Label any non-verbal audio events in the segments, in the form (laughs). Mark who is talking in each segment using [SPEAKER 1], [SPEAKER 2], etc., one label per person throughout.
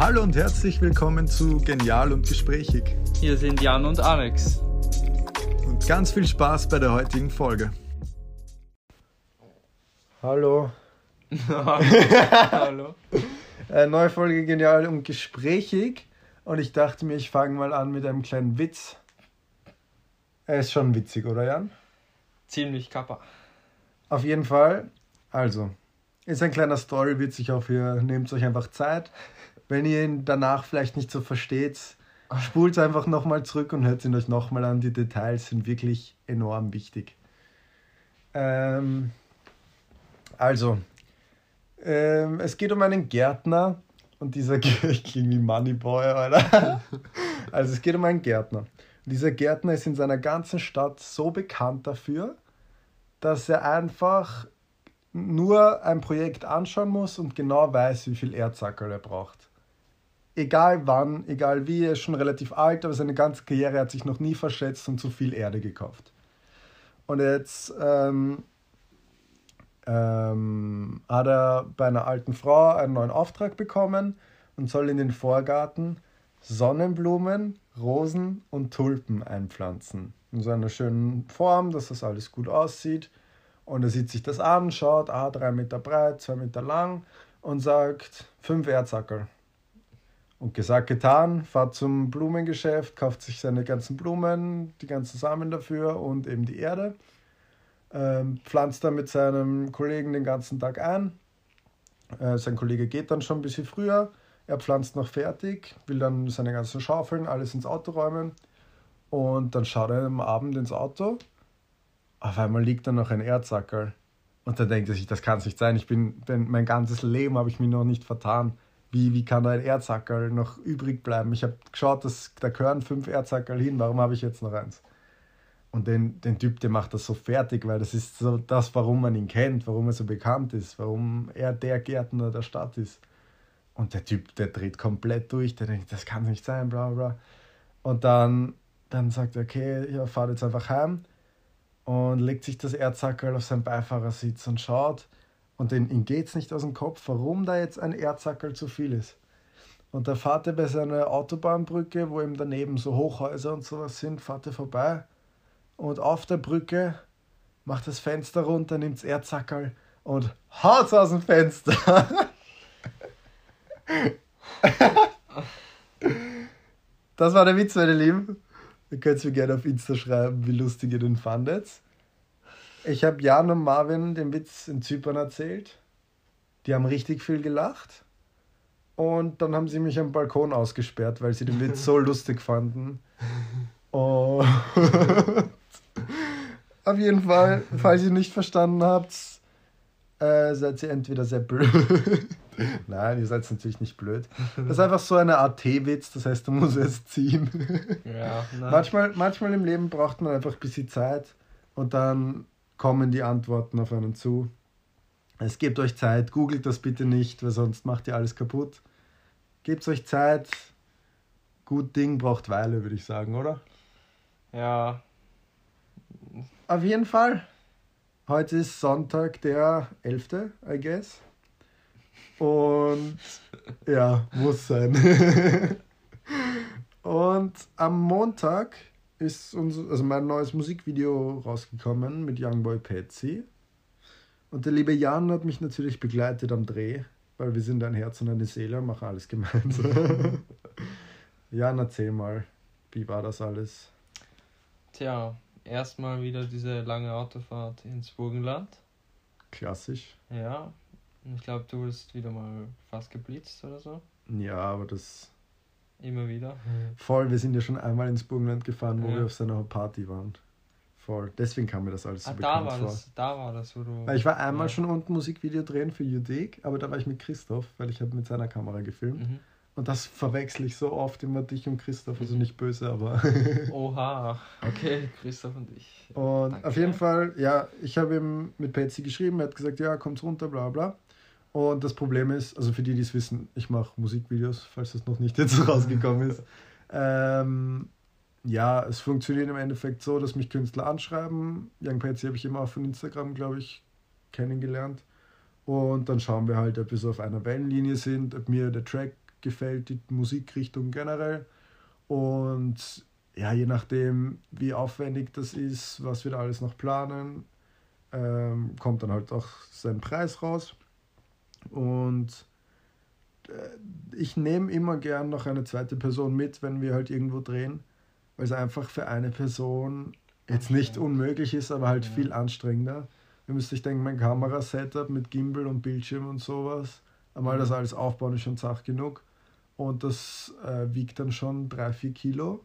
[SPEAKER 1] Hallo und herzlich willkommen zu Genial und Gesprächig.
[SPEAKER 2] Hier sind Jan und Alex.
[SPEAKER 1] Und ganz viel Spaß bei der heutigen Folge.
[SPEAKER 3] Hallo. (laughs)
[SPEAKER 2] Hallo. (laughs)
[SPEAKER 3] Äh, neue Folge Genial und Gesprächig. Und ich dachte mir, ich fange mal an mit einem kleinen Witz. Er ist schon witzig, oder Jan?
[SPEAKER 2] Ziemlich kappa.
[SPEAKER 3] Auf jeden Fall. Also, ist ein kleiner Storywitz. Ich hoffe, ihr nehmt euch einfach Zeit. Wenn ihr ihn danach vielleicht nicht so versteht, spult einfach nochmal zurück und hört ihn euch nochmal an. Die Details sind wirklich enorm wichtig. Ähm, also, ähm, es geht um einen Gärtner und dieser (laughs) ich klinge wie Moneyboy, Alter. (laughs) Also es geht um einen Gärtner. Und dieser Gärtner ist in seiner ganzen Stadt so bekannt dafür, dass er einfach nur ein Projekt anschauen muss und genau weiß, wie viel Erzackerl er braucht. Egal wann, egal wie, er ist schon relativ alt, aber seine ganze Karriere hat sich noch nie verschätzt und zu viel Erde gekauft. Und jetzt ähm, ähm, hat er bei einer alten Frau einen neuen Auftrag bekommen und soll in den Vorgarten Sonnenblumen, Rosen und Tulpen einpflanzen. In so einer schönen Form, dass das alles gut aussieht. Und er sieht sich das an, schaut, ah, drei Meter breit, zwei Meter lang und sagt, fünf Erzackerl. Und gesagt, getan, fährt zum Blumengeschäft, kauft sich seine ganzen Blumen, die ganzen Samen dafür und eben die Erde ähm, pflanzt er mit seinem Kollegen den ganzen Tag ein. Äh, sein Kollege geht dann schon ein bisschen früher. Er pflanzt noch fertig, will dann seine ganzen Schaufeln, alles ins Auto räumen. Und dann schaut er am Abend ins Auto. Auf einmal liegt da noch ein Erdsackerl. Und dann denkt er sich, das kann es nicht sein. Ich bin, denn mein ganzes Leben habe ich mich noch nicht vertan. Wie, wie kann da ein Erdsackerl noch übrig bleiben? Ich habe geschaut, dass, da gehören fünf Erdsackerl hin. Warum habe ich jetzt noch eins? Und den, den Typ, der macht das so fertig, weil das ist so das, warum man ihn kennt, warum er so bekannt ist, warum er der Gärtner der Stadt ist. Und der Typ, der dreht komplett durch, der denkt, das kann nicht sein, bla bla. Und dann, dann sagt er, okay, ja, fahrt jetzt einfach heim und legt sich das Erzackerl auf seinen Beifahrersitz und schaut. Und den, ihm geht es nicht aus dem Kopf, warum da jetzt ein Erzackerl zu viel ist. Und da fahrt er bei seiner Autobahnbrücke, wo eben daneben so Hochhäuser und sowas sind, fahrt er vorbei und auf der Brücke macht das Fenster runter, nimmt das Erzackerl und haut's aus dem Fenster. (laughs) das war der Witz, meine Lieben. Ihr könnt mir gerne auf Insta schreiben, wie lustig ihr den fandet. Ich habe Jan und Marvin den Witz in Zypern erzählt. Die haben richtig viel gelacht. Und dann haben sie mich am Balkon ausgesperrt, weil sie den Witz so (laughs) lustig fanden. Und auf jeden Fall, falls ihr nicht verstanden habt, äh, seid ihr entweder sehr blöd. (laughs) Nein, ihr seid natürlich nicht blöd. Das ist einfach so eine Art T-Witz, das heißt, du musst es ziehen. Ja, manchmal, manchmal im Leben braucht man einfach ein bisschen Zeit und dann kommen die Antworten auf einen zu. Es gebt euch Zeit, googelt das bitte nicht, weil sonst macht ihr alles kaputt. Gebt euch Zeit. Gut Ding braucht Weile, würde ich sagen, oder?
[SPEAKER 2] Ja,
[SPEAKER 3] auf jeden Fall. Heute ist Sonntag, der 11. I guess. Und (laughs) ja, muss sein. (laughs) Und am Montag ist unser, also mein neues Musikvideo rausgekommen mit Youngboy Patsy. Und der liebe Jan hat mich natürlich begleitet am Dreh, weil wir sind ein Herz und eine Seele und machen alles gemeinsam. (laughs) Jan, erzähl mal, wie war das alles?
[SPEAKER 2] Tja, erstmal wieder diese lange Autofahrt ins Burgenland.
[SPEAKER 3] Klassisch.
[SPEAKER 2] Ja. Ich glaube, du bist wieder mal fast geblitzt oder so.
[SPEAKER 3] Ja, aber das.
[SPEAKER 2] Immer wieder.
[SPEAKER 3] Voll, wir sind ja schon einmal ins Burgenland gefahren, wo ja. wir auf seiner Party waren. Voll. Deswegen kam mir das alles so ah, bekannt
[SPEAKER 2] da war vor. Das, da war das, wo du.
[SPEAKER 3] Weil ich war einmal ja. schon unten Musikvideo drehen für Judik, aber da war ich mit Christoph, weil ich habe mit seiner Kamera gefilmt. Mhm. Und das verwechsel ich so oft immer dich und Christoph, also nicht böse, aber. (laughs)
[SPEAKER 2] Oha, okay, Christoph und ich.
[SPEAKER 3] Und Danke. auf jeden Fall, ja, ich habe ihm mit Patsy geschrieben, er hat gesagt, ja, kommt runter, bla bla. Und das Problem ist, also für die, die es wissen, ich mache Musikvideos, falls das noch nicht jetzt (laughs) rausgekommen ist. ähm, ja, es funktioniert im Endeffekt so, dass mich Künstler anschreiben. Young Patsy habe ich immer auch von Instagram, glaube ich, kennengelernt. Und dann schauen wir halt, ob wir so auf einer Wellenlinie sind, ob mir der Track gefällt die Musikrichtung generell. Und ja, je nachdem, wie aufwendig das ist, was wir da alles noch planen, ähm, kommt dann halt auch sein Preis raus. Und äh, ich nehme immer gern noch eine zweite Person mit, wenn wir halt irgendwo drehen, weil es einfach für eine Person jetzt nicht unmöglich ist, aber halt ja. viel anstrengender. Ihr müsst euch denken, mein Kamerasetup mit Gimbal und Bildschirm und sowas, einmal das alles aufbauen ist schon Sach genug. Und das äh, wiegt dann schon 3-4 Kilo.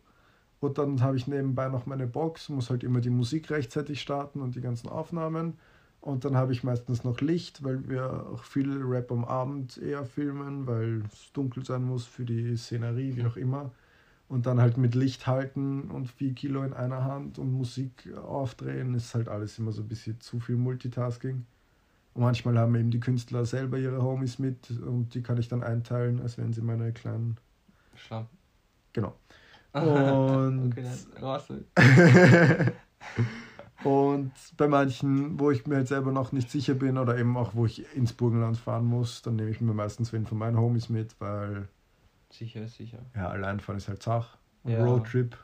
[SPEAKER 3] Und dann habe ich nebenbei noch meine Box, muss halt immer die Musik rechtzeitig starten und die ganzen Aufnahmen. Und dann habe ich meistens noch Licht, weil wir auch viel Rap am Abend eher filmen, weil es dunkel sein muss für die Szenerie, wie auch immer. Und dann halt mit Licht halten und 4 Kilo in einer Hand und Musik aufdrehen, ist halt alles immer so ein bisschen zu viel Multitasking. Und manchmal haben eben die Künstler selber ihre Homies mit und die kann ich dann einteilen, als wären sie meine kleinen. Schlau. Genau. (laughs) Und. okay, (laughs) Und bei manchen, wo ich mir jetzt selber noch nicht sicher bin oder eben auch, wo ich ins Burgenland fahren muss, dann nehme ich mir meistens wen von meinen Homies mit, weil.
[SPEAKER 2] Sicher ist sicher.
[SPEAKER 3] Ja, alleinfahren ist halt Sach. Ja. Roadtrip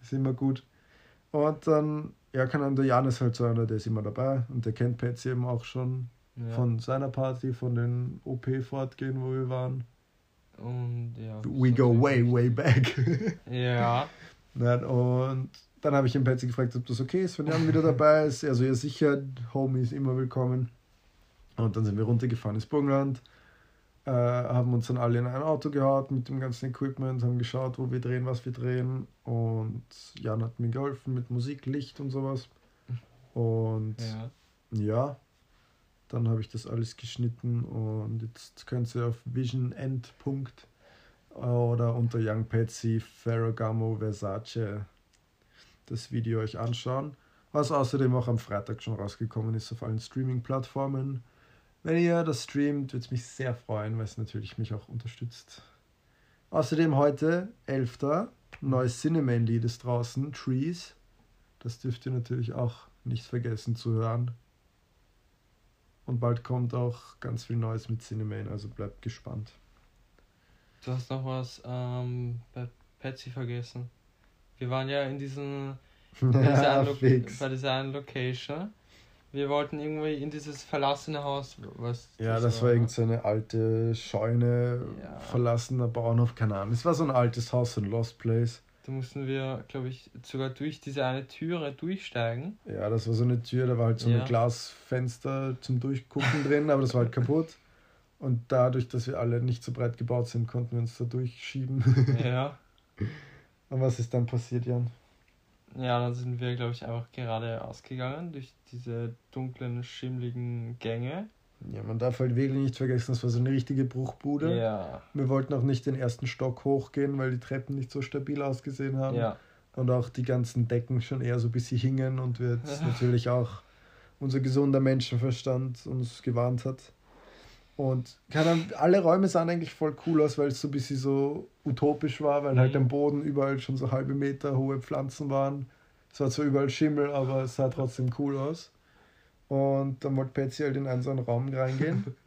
[SPEAKER 3] ist immer gut. Und dann, ja, kann dann der Janis halt so einer, der ist immer dabei und der kennt Patsy eben auch schon ja. von seiner Party, von den OP-Fortgehen, wo wir waren. Und ja. We go way, way back. ja. (laughs) Nein, und dann habe ich den Patsy gefragt, ob das okay ist, wenn Jan wieder dabei ist. Also ja sicher, Homie ist immer willkommen. Und dann sind wir runtergefahren ins Burgenland, äh, haben uns dann alle in ein Auto gehaut mit dem ganzen Equipment, haben geschaut, wo wir drehen, was wir drehen. Und Jan hat mir geholfen mit Musik, Licht und sowas. Und ja, ja dann habe ich das alles geschnitten und jetzt könnt ihr auf Vision Endpunkt oder unter Young Patsy Ferragamo Versace das Video euch anschauen, was außerdem auch am Freitag schon rausgekommen ist auf allen Streaming-Plattformen. Wenn ihr das streamt, würde es mich sehr freuen, weil es natürlich mich auch unterstützt. Außerdem heute, 11. neues Cinnamon-Lied ist draußen, Trees. Das dürft ihr natürlich auch nicht vergessen zu hören. Und bald kommt auch ganz viel Neues mit Cinnamon, also bleibt gespannt.
[SPEAKER 2] Du hast noch was ähm, bei Patsy vergessen. Wir waren ja in diesen (laughs) bei, ja, bei dieser einen Location. Wir wollten irgendwie in dieses verlassene Haus. Was
[SPEAKER 3] ja, das, das war, war irgendeine so alte Scheune, ja. verlassener Bauernhof, keine Ahnung. Es war so ein altes Haus, so ein Lost Place.
[SPEAKER 2] Da mussten wir, glaube ich, sogar durch diese eine Türe durchsteigen.
[SPEAKER 3] Ja, das war so eine Tür, da war halt so ja. ein Glasfenster zum Durchgucken (laughs) drin, aber das war halt kaputt. Und dadurch, dass wir alle nicht so breit gebaut sind, konnten wir uns da durchschieben. Ja. (laughs) Und was ist dann passiert, Jan?
[SPEAKER 2] Ja, dann sind wir, glaube ich, einfach gerade ausgegangen durch diese dunklen, schimmligen Gänge.
[SPEAKER 3] Ja, man darf halt wirklich nicht vergessen, das war so eine richtige Bruchbude. Ja. Wir wollten auch nicht den ersten Stock hochgehen, weil die Treppen nicht so stabil ausgesehen haben. Ja. Und auch die ganzen Decken schon eher so ein bisschen hingen und wir jetzt (laughs) natürlich auch unser gesunder Menschenverstand uns gewarnt hat. Und keine alle Räume sahen eigentlich voll cool aus, weil es so ein bisschen so utopisch war, weil halt mhm. halt am Boden überall schon so halbe Meter hohe Pflanzen waren. Es war zwar überall Schimmel, aber es sah trotzdem cool aus. Und dann wollte Patsy halt in einen so einen Raum reingehen. (laughs)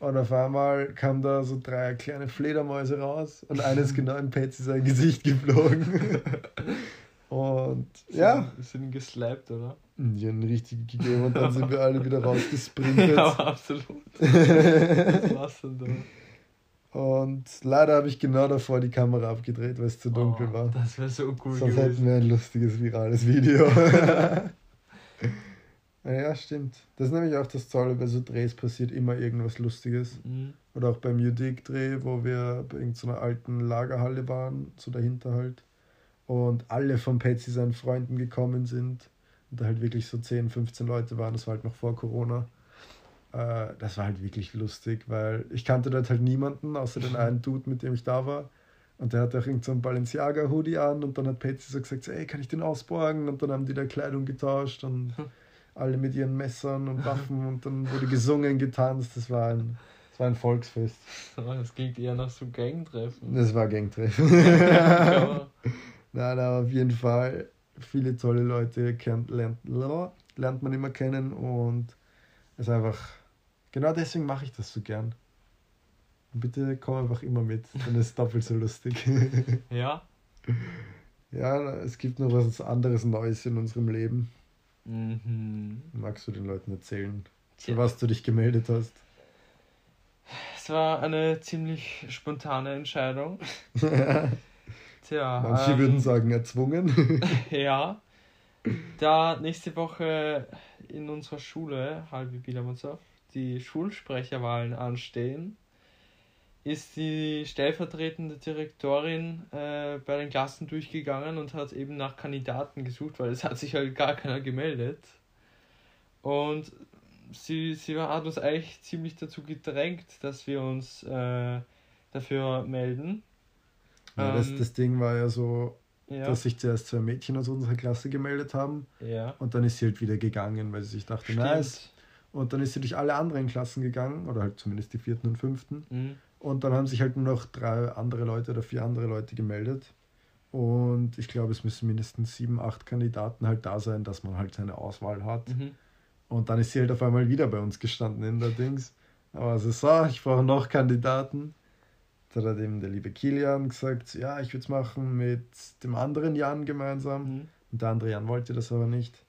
[SPEAKER 3] Und auf einmal kamen da so drei kleine Fledermäuse raus und eines genau in Patsy sein Gesicht geflogen. (laughs) Und ja.
[SPEAKER 2] Wir sind geslappt, oder?
[SPEAKER 3] Die haben richtig gegeben und dann sind wir alle wieder (laughs) rausgesprintet. ja, absolut. (laughs) das war's dann da. Und leider habe ich genau davor die Kamera abgedreht, weil es zu dunkel oh, war. Das wäre so cool Sonst gewesen. hätten wir ein lustiges, virales Video. (laughs) ja, stimmt. Das ist nämlich auch das Tolle, bei so Drehs passiert immer irgendwas Lustiges. Mhm. Oder auch beim Mudik-Dreh, wo wir bei irgendeiner alten Lagerhalle waren, so dahinter halt und alle von Patsy seinen Freunden gekommen sind und da halt wirklich so 10, 15 Leute waren, das war halt noch vor Corona. Äh, das war halt wirklich lustig, weil ich kannte dort halt niemanden, außer den einen (laughs) Dude, mit dem ich da war. Und der hatte auch irgendeinen so Balenciaga-Hoodie an und dann hat Patsy so gesagt, ey, kann ich den ausborgen? Und dann haben die da Kleidung getauscht und alle mit ihren Messern und Waffen (laughs) und dann wurde gesungen, getanzt. Das war ein, das war ein Volksfest.
[SPEAKER 2] Das klingt eher nach so Gangtreffen.
[SPEAKER 3] Das war Gangtreffen. (laughs) Nein, aber auf jeden Fall viele tolle Leute kennt, lernt, lernt man immer kennen und es ist einfach, genau deswegen mache ich das so gern. Bitte komm einfach immer mit, dann ist es doppelt so lustig. ja. Ja, es gibt noch was anderes Neues in unserem Leben. Mhm. Magst du den Leuten erzählen, für ja. was du dich gemeldet hast?
[SPEAKER 2] Es war eine ziemlich spontane Entscheidung. (laughs)
[SPEAKER 3] Tja. Manche ähm, würden sagen erzwungen. (laughs)
[SPEAKER 2] ja. Da nächste Woche in unserer Schule, Halbi Biedermannshof, die Schulsprecherwahlen anstehen, ist die stellvertretende Direktorin äh, bei den Klassen durchgegangen und hat eben nach Kandidaten gesucht, weil es hat sich halt gar keiner gemeldet. Und sie, sie hat uns eigentlich ziemlich dazu gedrängt, dass wir uns äh, dafür melden.
[SPEAKER 3] Ja, ähm, das, das Ding war ja so, ja. dass sich zuerst zwei Mädchen aus unserer Klasse gemeldet haben. Ja. Und dann ist sie halt wieder gegangen, weil sie sich dachte, nice. Und dann ist sie durch alle anderen Klassen gegangen, oder halt zumindest die vierten und fünften. Mhm. Und dann haben sich halt nur noch drei andere Leute oder vier andere Leute gemeldet. Und ich glaube, es müssen mindestens sieben, acht Kandidaten halt da sein, dass man halt seine Auswahl hat. Mhm. Und dann ist sie halt auf einmal wieder bei uns gestanden in der Dings. Aber sie so, ich brauche noch Kandidaten. Da hat eben der liebe Kilian gesagt, ja, ich würde es machen mit dem anderen Jan gemeinsam. Mhm. Und der andere Jan wollte das aber nicht.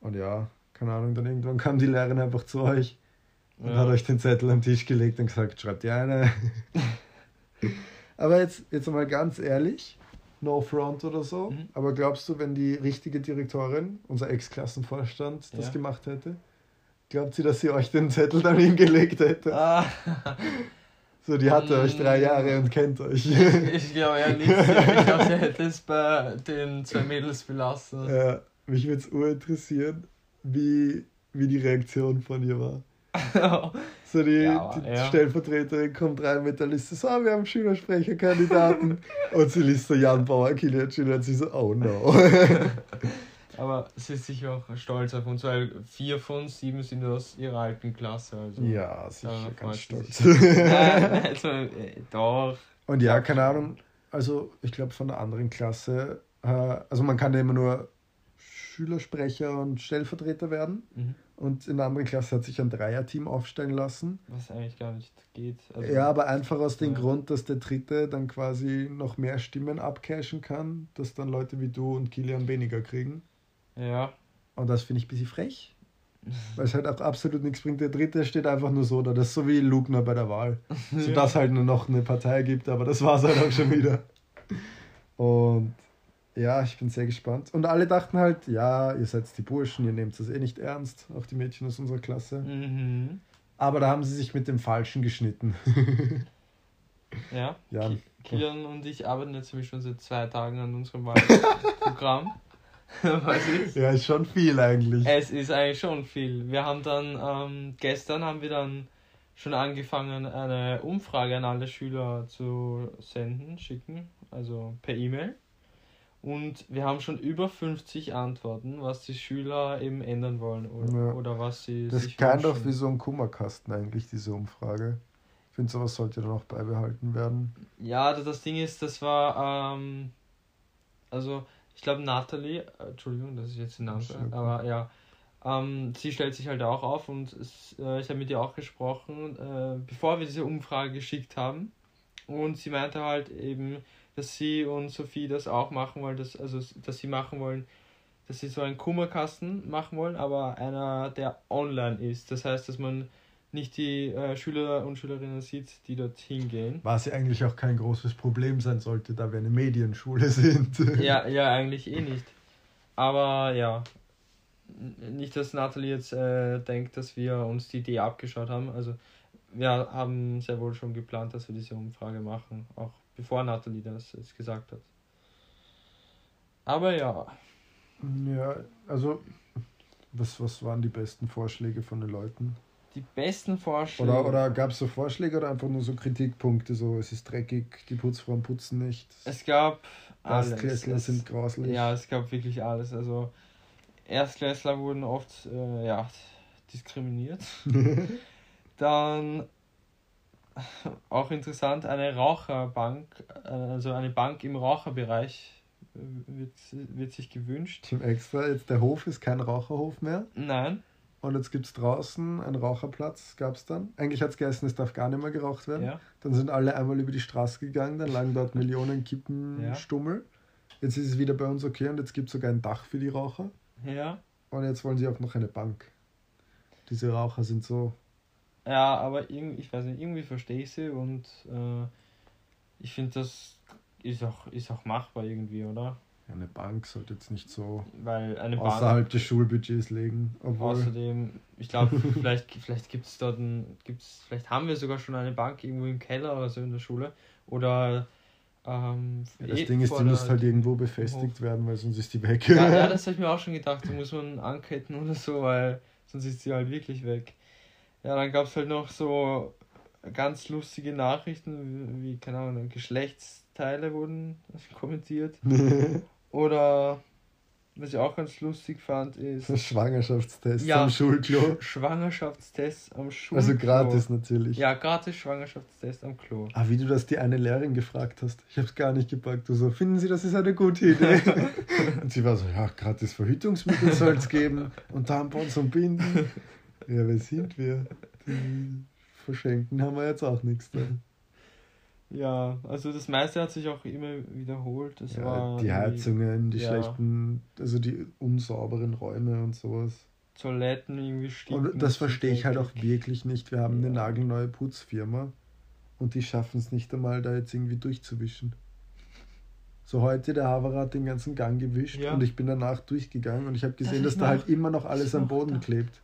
[SPEAKER 3] Und ja, keine Ahnung, dann irgendwann kam die Lehrerin einfach zu euch und ja. hat euch den Zettel am Tisch gelegt und gesagt, schreibt ihr eine. (laughs) aber jetzt, jetzt mal ganz ehrlich, no front oder so, mhm. aber glaubst du, wenn die richtige Direktorin, unser Ex-Klassenvorstand, das ja. gemacht hätte, glaubt sie, dass sie euch den Zettel dann hingelegt hätte? Ah. (laughs) So, die hatte um, euch drei mm. Jahre und kennt euch.
[SPEAKER 2] Ich, ich glaube ja nicht. Ich glaube, sie hätte es bei den zwei Mädels belassen.
[SPEAKER 3] Ja, mich würde es urinteressieren, wie, wie die Reaktion von ihr war. (laughs) so die, ja, die ja. Stellvertreterin kommt rein mit der Liste, so, wir haben Schülersprecherkandidaten. und sie liest so Jan Bauer, Kilian Schüler und sie so, oh no. (laughs)
[SPEAKER 2] Aber sie ist sicher auch stolz auf uns, weil vier von sieben sind aus ihrer alten Klasse. Also ja, sicher ganz stolz.
[SPEAKER 3] Nein, (laughs) also, äh, doch. Und ja, keine Ahnung, also ich glaube von der anderen Klasse, äh, also man kann ja immer nur Schülersprecher und Stellvertreter werden. Mhm. Und in der anderen Klasse hat sich ein Dreierteam aufstellen lassen.
[SPEAKER 2] Was eigentlich gar nicht geht.
[SPEAKER 3] Also ja, aber einfach aus dem ja. Grund, dass der Dritte dann quasi noch mehr Stimmen abcashen kann, dass dann Leute wie du und Kilian weniger kriegen. Ja. Und das finde ich ein bisschen frech. Weil es halt auch absolut nichts bringt. Der Dritte steht einfach nur so da. Das ist so wie Lugner bei der Wahl. So dass halt nur noch eine Partei gibt, aber das war es halt auch schon wieder. Und ja, ich bin sehr gespannt. Und alle dachten halt, ja, ihr seid die Burschen, ihr nehmt das eh nicht ernst, auch die Mädchen aus unserer Klasse. Mhm. Aber da haben sie sich mit dem Falschen geschnitten. (laughs)
[SPEAKER 2] ja. ja. Kilian und ich arbeiten jetzt nämlich schon seit zwei Tagen an unserem Wahlprogramm. (laughs) (laughs)
[SPEAKER 3] ja, ist schon viel eigentlich.
[SPEAKER 2] Es ist eigentlich schon viel. Wir haben dann, ähm, gestern haben wir dann schon angefangen, eine Umfrage an alle Schüler zu senden, schicken, also per E-Mail. Und wir haben schon über 50 Antworten, was die Schüler eben ändern wollen oder, ja. oder was sie.
[SPEAKER 3] Das sich kind doch wie so ein Kummerkasten eigentlich, diese Umfrage. Ich finde, sowas sollte dann auch beibehalten werden.
[SPEAKER 2] Ja, das Ding ist, das war, ähm, also ich glaube Natalie, äh, Entschuldigung, das ist jetzt die Name, aber ja, ähm, sie stellt sich halt auch auf und es, äh, ich habe mit ihr auch gesprochen, äh, bevor wir diese Umfrage geschickt haben. Und sie meinte halt eben, dass sie und Sophie das auch machen wollen, dass, also dass sie machen wollen, dass sie so einen Kummerkasten machen wollen, aber einer, der online ist. Das heißt, dass man nicht die äh, Schüler und Schülerinnen sieht, die dort hingehen.
[SPEAKER 3] Was ja eigentlich auch kein großes Problem sein sollte, da wir eine Medienschule (laughs) sind.
[SPEAKER 2] ja, ja, eigentlich eh nicht. Aber ja, nicht, dass Nathalie jetzt äh, denkt, dass wir uns die Idee abgeschaut haben. Also wir haben sehr wohl schon geplant, dass wir diese Umfrage machen, auch bevor Nathalie das jetzt gesagt hat. Aber ja.
[SPEAKER 3] Ja, also was, was waren die besten Vorschläge von den Leuten?
[SPEAKER 2] Die besten Vorschläge.
[SPEAKER 3] Oder, oder gab es so Vorschläge oder einfach nur so Kritikpunkte, so es ist dreckig, die Putzfrauen putzen nicht?
[SPEAKER 2] Es gab alles. Erstklässler sind grauslich. Ja, es gab wirklich alles. Also Erstklässler wurden oft äh, ja, diskriminiert. (laughs) Dann auch interessant, eine Raucherbank, also eine Bank im Raucherbereich wird, wird sich gewünscht.
[SPEAKER 3] Zum Extra, jetzt der Hof ist kein Raucherhof mehr?
[SPEAKER 2] Nein,
[SPEAKER 3] Und jetzt gibt es draußen einen Raucherplatz, gab es dann. Eigentlich hat es geheißen, es darf gar nicht mehr geraucht werden. Ja. Dann sind alle einmal über die Straße gegangen, dann lagen dort Millionen Kippenstummel. Ja. Jetzt ist es wieder bei uns okay und jetzt gibt es sogar ein Dach für die Raucher. Ja. Und jetzt wollen sie auch noch eine Bank. Diese Raucher sind so.
[SPEAKER 2] Ja, aber irgendwie, ich weiß nicht, irgendwie verstehe ich sie und äh, ich finde, das ist auch, ist auch machbar irgendwie, oder?
[SPEAKER 3] Ja, eine Bank sollte jetzt nicht so
[SPEAKER 2] eine
[SPEAKER 3] Bank, außerhalb des Schulbudgets legen.
[SPEAKER 2] Obwohl... Außerdem, ich glaube, (laughs) vielleicht, vielleicht gibt es dort ein, gibt's, vielleicht haben wir sogar schon eine Bank irgendwo im Keller oder so in der Schule. Oder ähm,
[SPEAKER 3] ja, das eh Ding ist, die muss halt irgendwo befestigt Hof. werden, weil sonst ist die weg.
[SPEAKER 2] Ja, ja (laughs) das habe ich mir auch schon gedacht. Da muss man anketten oder so, weil sonst ist die halt wirklich weg. Ja, dann gab es halt noch so ganz lustige Nachrichten, wie, keine Ahnung, Geschlechtsteile wurden kommentiert. (laughs) Oder was ich auch ganz lustig fand, ist. (laughs)
[SPEAKER 3] Schwangerschaftstest ja, am Schulklo.
[SPEAKER 2] Schwangerschaftstest am Schulklo.
[SPEAKER 3] Also gratis natürlich.
[SPEAKER 2] Ja, gratis Schwangerschaftstest am Klo.
[SPEAKER 3] Ah, wie du das die eine Lehrerin gefragt hast. Ich hab's gar nicht gepackt. Du so, finden Sie, das ist eine gute Idee? (laughs) und sie war so, ja, gratis Verhütungsmittel soll es geben und Tampons und Binden. Ja, wer sind wir? Die verschenken haben wir jetzt auch nichts da.
[SPEAKER 2] Ja, also das meiste hat sich auch immer wiederholt. Das
[SPEAKER 3] ja,
[SPEAKER 2] war
[SPEAKER 3] die Heizungen, die ja. schlechten, also die unsauberen Räume und sowas.
[SPEAKER 2] Toiletten irgendwie stinken.
[SPEAKER 3] Und das verstehe ich halt auch wirklich nicht. Wir haben ja. eine nagelneue Putzfirma und die schaffen es nicht einmal, da jetzt irgendwie durchzuwischen. So heute, der Haverer hat den ganzen Gang gewischt ja. und ich bin danach durchgegangen und ich habe gesehen, das dass da halt immer noch alles am Boden da. klebt.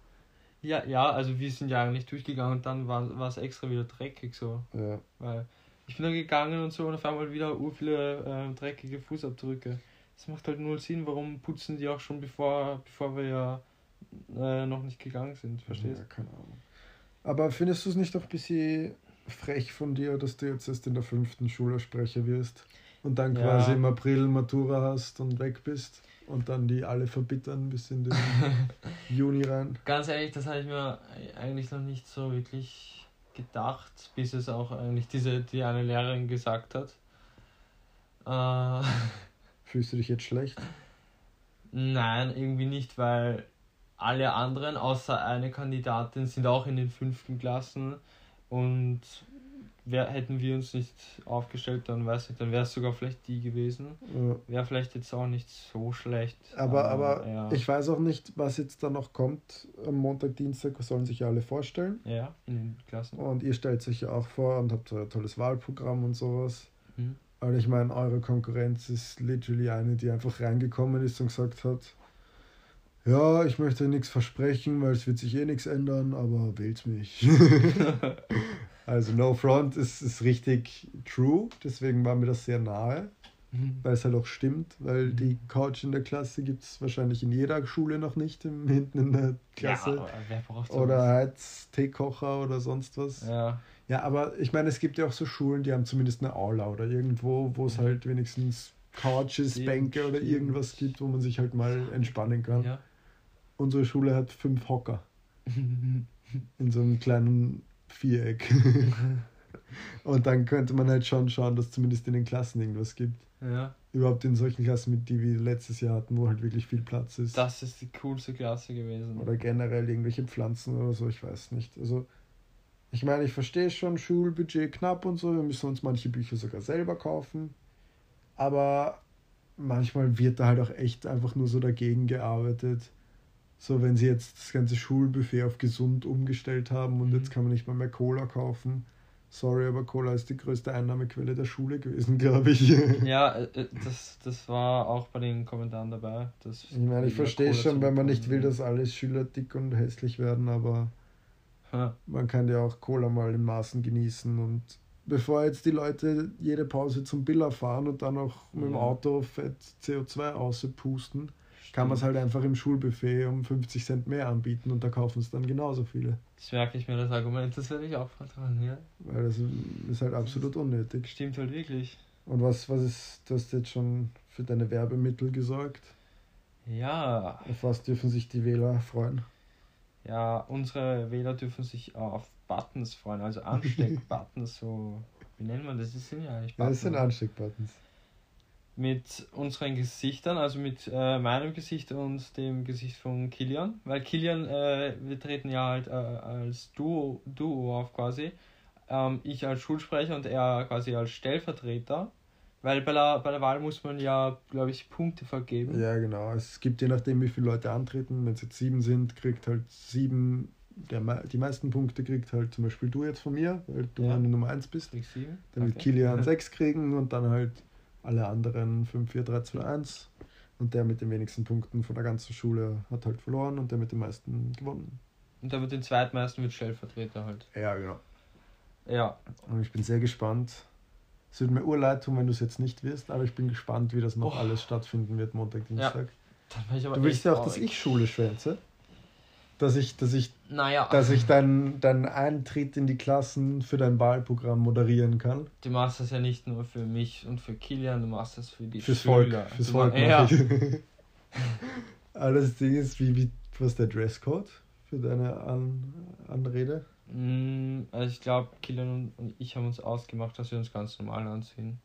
[SPEAKER 2] Ja, ja, also wir sind ja eigentlich durchgegangen und dann war es extra wieder dreckig so. Ja. Weil ich bin dann gegangen und so und auf einmal wieder ur viele äh, dreckige Fußabdrücke. Das macht halt null Sinn, warum putzen die auch schon bevor, bevor wir ja äh, noch nicht gegangen sind, verstehst du? Ja, keine
[SPEAKER 3] Ahnung. Aber findest du es nicht doch ein bisschen frech von dir, dass du jetzt erst in der fünften Schulersprecher wirst und dann ja. quasi im April Matura hast und weg bist und dann die alle verbittern bis in den (laughs) Juni rein?
[SPEAKER 2] Ganz ehrlich, das habe ich mir eigentlich noch nicht so wirklich gedacht, bis es auch eigentlich diese, die eine Lehrerin gesagt hat.
[SPEAKER 3] Äh, (laughs) Fühlst du dich jetzt schlecht?
[SPEAKER 2] Nein, irgendwie nicht, weil alle anderen außer eine Kandidatin sind auch in den fünften Klassen und wär, hätten wir uns nicht aufgestellt, dann weiß ich, dann wäre es sogar vielleicht die gewesen. Ja. Wäre vielleicht jetzt auch nicht so schlecht.
[SPEAKER 3] Aber, aber, aber ja. ich weiß auch nicht, was jetzt da noch kommt. Am Montag, Dienstag sollen sich ja alle vorstellen.
[SPEAKER 2] Ja, in den Klassen.
[SPEAKER 3] Und ihr stellt sich ja auch vor und habt ein tolles Wahlprogramm und sowas. Mhm. Aber ich meine, eure Konkurrenz ist literally eine, die einfach reingekommen ist und gesagt hat, ja, ich möchte nichts versprechen, weil es wird sich eh nichts ändern, aber wählt mich. (laughs) (laughs) Also No Front ist, ist richtig true, deswegen war mir das sehr nahe, mhm. weil es halt auch stimmt, weil mhm. die Couch in der Klasse gibt es wahrscheinlich in jeder Schule noch nicht, im, (laughs) hinten in der Klasse. Ja, wer braucht sowas? Oder Heizteekocher oder sonst was. Ja. Ja, aber ich meine, es gibt ja auch so Schulen, die haben zumindest eine Aula oder irgendwo, wo es mhm. halt wenigstens Couches, Bänke oder irgendwas gibt, wo man sich halt mal entspannen kann. Ja. Unsere Schule hat fünf Hocker. (laughs) in so einem kleinen Viereck. (laughs) und dann könnte man halt schon schauen, dass zumindest in den Klassen irgendwas gibt. Ja. Überhaupt in solchen Klassen, mit die wir letztes Jahr hatten, wo halt wirklich viel Platz ist.
[SPEAKER 2] Das ist die coolste Klasse gewesen.
[SPEAKER 3] Oder generell irgendwelche Pflanzen oder so, ich weiß nicht. Also, ich meine, ich verstehe schon, Schulbudget knapp und so, wir müssen uns manche Bücher sogar selber kaufen. Aber manchmal wird da halt auch echt einfach nur so dagegen gearbeitet. So, wenn sie jetzt das ganze Schulbuffet auf gesund umgestellt haben und mhm. jetzt kann man nicht mal mehr Cola kaufen. Sorry, aber Cola ist die größte Einnahmequelle der Schule gewesen, (laughs) glaube ich.
[SPEAKER 2] Ja, äh, äh, das, das war auch bei den Kommentaren dabei. Dass
[SPEAKER 3] ich meine, ich verstehe schon, wenn man nicht will, dass alle Schüler dick und hässlich werden, aber ha. man kann ja auch Cola mal in Maßen genießen und bevor jetzt die Leute jede Pause zum Biller fahren und dann auch mit dem Auto fett CO2 auspusten, kann man es halt einfach im Schulbuffet um 50 Cent mehr anbieten und da kaufen es dann genauso viele.
[SPEAKER 2] Das merke ich mir, das Argument, das werde ich auch vertrauen, ja.
[SPEAKER 3] Weil das ist halt absolut unnötig.
[SPEAKER 2] Stimmt halt wirklich.
[SPEAKER 3] Und was, was ist, du hast jetzt schon für deine Werbemittel gesorgt?
[SPEAKER 2] Ja.
[SPEAKER 3] Auf was dürfen sich die Wähler freuen?
[SPEAKER 2] Ja, unsere Wähler dürfen sich auf Buttons freuen, also (laughs) Ansteckbuttons, so, wie nennt man das? Das sind ja eigentlich
[SPEAKER 3] Buttons. Ja, das sind Ansteckbuttons.
[SPEAKER 2] Mit unseren Gesichtern, also mit äh, meinem Gesicht und dem Gesicht von Kilian. Weil Kilian, äh, wir treten ja halt äh, als Duo, Duo auf quasi. Ähm, ich als Schulsprecher und er quasi als Stellvertreter. Weil bei der, bei der Wahl muss man ja, glaube ich, Punkte vergeben.
[SPEAKER 3] Ja, genau. Es gibt je nachdem, wie viele Leute antreten. Wenn es jetzt sieben sind, kriegt halt sieben, der, die meisten Punkte kriegt halt zum Beispiel du jetzt von mir, weil du ja. meine Nummer eins bist. Dann wird okay. Kilian (laughs) sechs kriegen und dann halt alle anderen 5, 4, 3, 2, 1. Und der mit den wenigsten Punkten von der ganzen Schule hat halt verloren und der mit den meisten gewonnen.
[SPEAKER 2] Und der mit den zweitmeisten wird Stellvertreter halt.
[SPEAKER 3] Ja, genau.
[SPEAKER 2] Ja.
[SPEAKER 3] Und ich bin sehr gespannt. Es würde mir urleid tun, wenn du es jetzt nicht wirst, aber ich bin gespannt, wie das noch oh. alles stattfinden wird, Montag, Dienstag. Ja. du willst ja auch, dass ich Schule schwänze dass ich, dass ich,
[SPEAKER 2] naja.
[SPEAKER 3] dass ich deinen dein Eintritt in die Klassen für dein Wahlprogramm moderieren kann.
[SPEAKER 2] Du machst das ja nicht nur für mich und für Kilian, du machst das für die Fürs Schüler. Volk. Fürs Volk.
[SPEAKER 3] Ja. Aber das (laughs) Ding ist, wie, wie, was ist der Dresscode für deine An Anrede?
[SPEAKER 2] Mm, also ich glaube, Kilian und ich haben uns ausgemacht, dass wir uns ganz normal anziehen.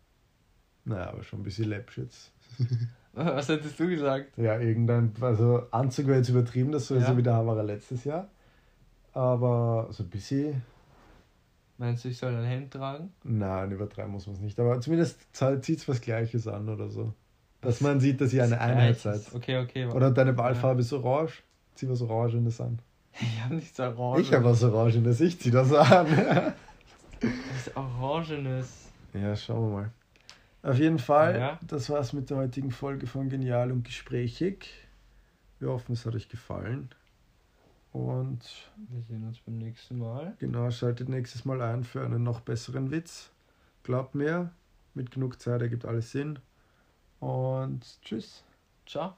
[SPEAKER 3] Naja, aber schon ein bisschen läppsch jetzt. (laughs) (laughs)
[SPEAKER 2] Was hättest du gesagt?
[SPEAKER 3] Ja, irgendein, also Anzug wäre jetzt übertrieben, das so ja. wie der Hammerer letztes Jahr. Aber so ein bisschen.
[SPEAKER 2] Meinst du, ich soll ein Hemd tragen?
[SPEAKER 3] Nein, übertreiben muss man es nicht. Aber zumindest zieht es was Gleiches an oder so. Dass man sieht, dass ihr eine Einheit seid.
[SPEAKER 2] Okay, okay.
[SPEAKER 3] Oder deine Wahlfarbe ja. ist orange. Zieh was Orangenes an.
[SPEAKER 2] Ich habe nichts Orangenes.
[SPEAKER 3] Ich habe was Orangenes, ich zieh das an. (laughs)
[SPEAKER 2] was Orangenes.
[SPEAKER 3] Ja, schauen wir mal. Auf jeden Fall, ja. das war's mit der heutigen Folge von Genial und Gesprächig. Wir hoffen, es hat euch gefallen. Und
[SPEAKER 2] wir sehen uns beim nächsten Mal.
[SPEAKER 3] Genau, schaltet nächstes Mal ein für einen noch besseren Witz. Glaubt mir, mit genug Zeit ergibt alles Sinn. Und tschüss.
[SPEAKER 2] Ciao.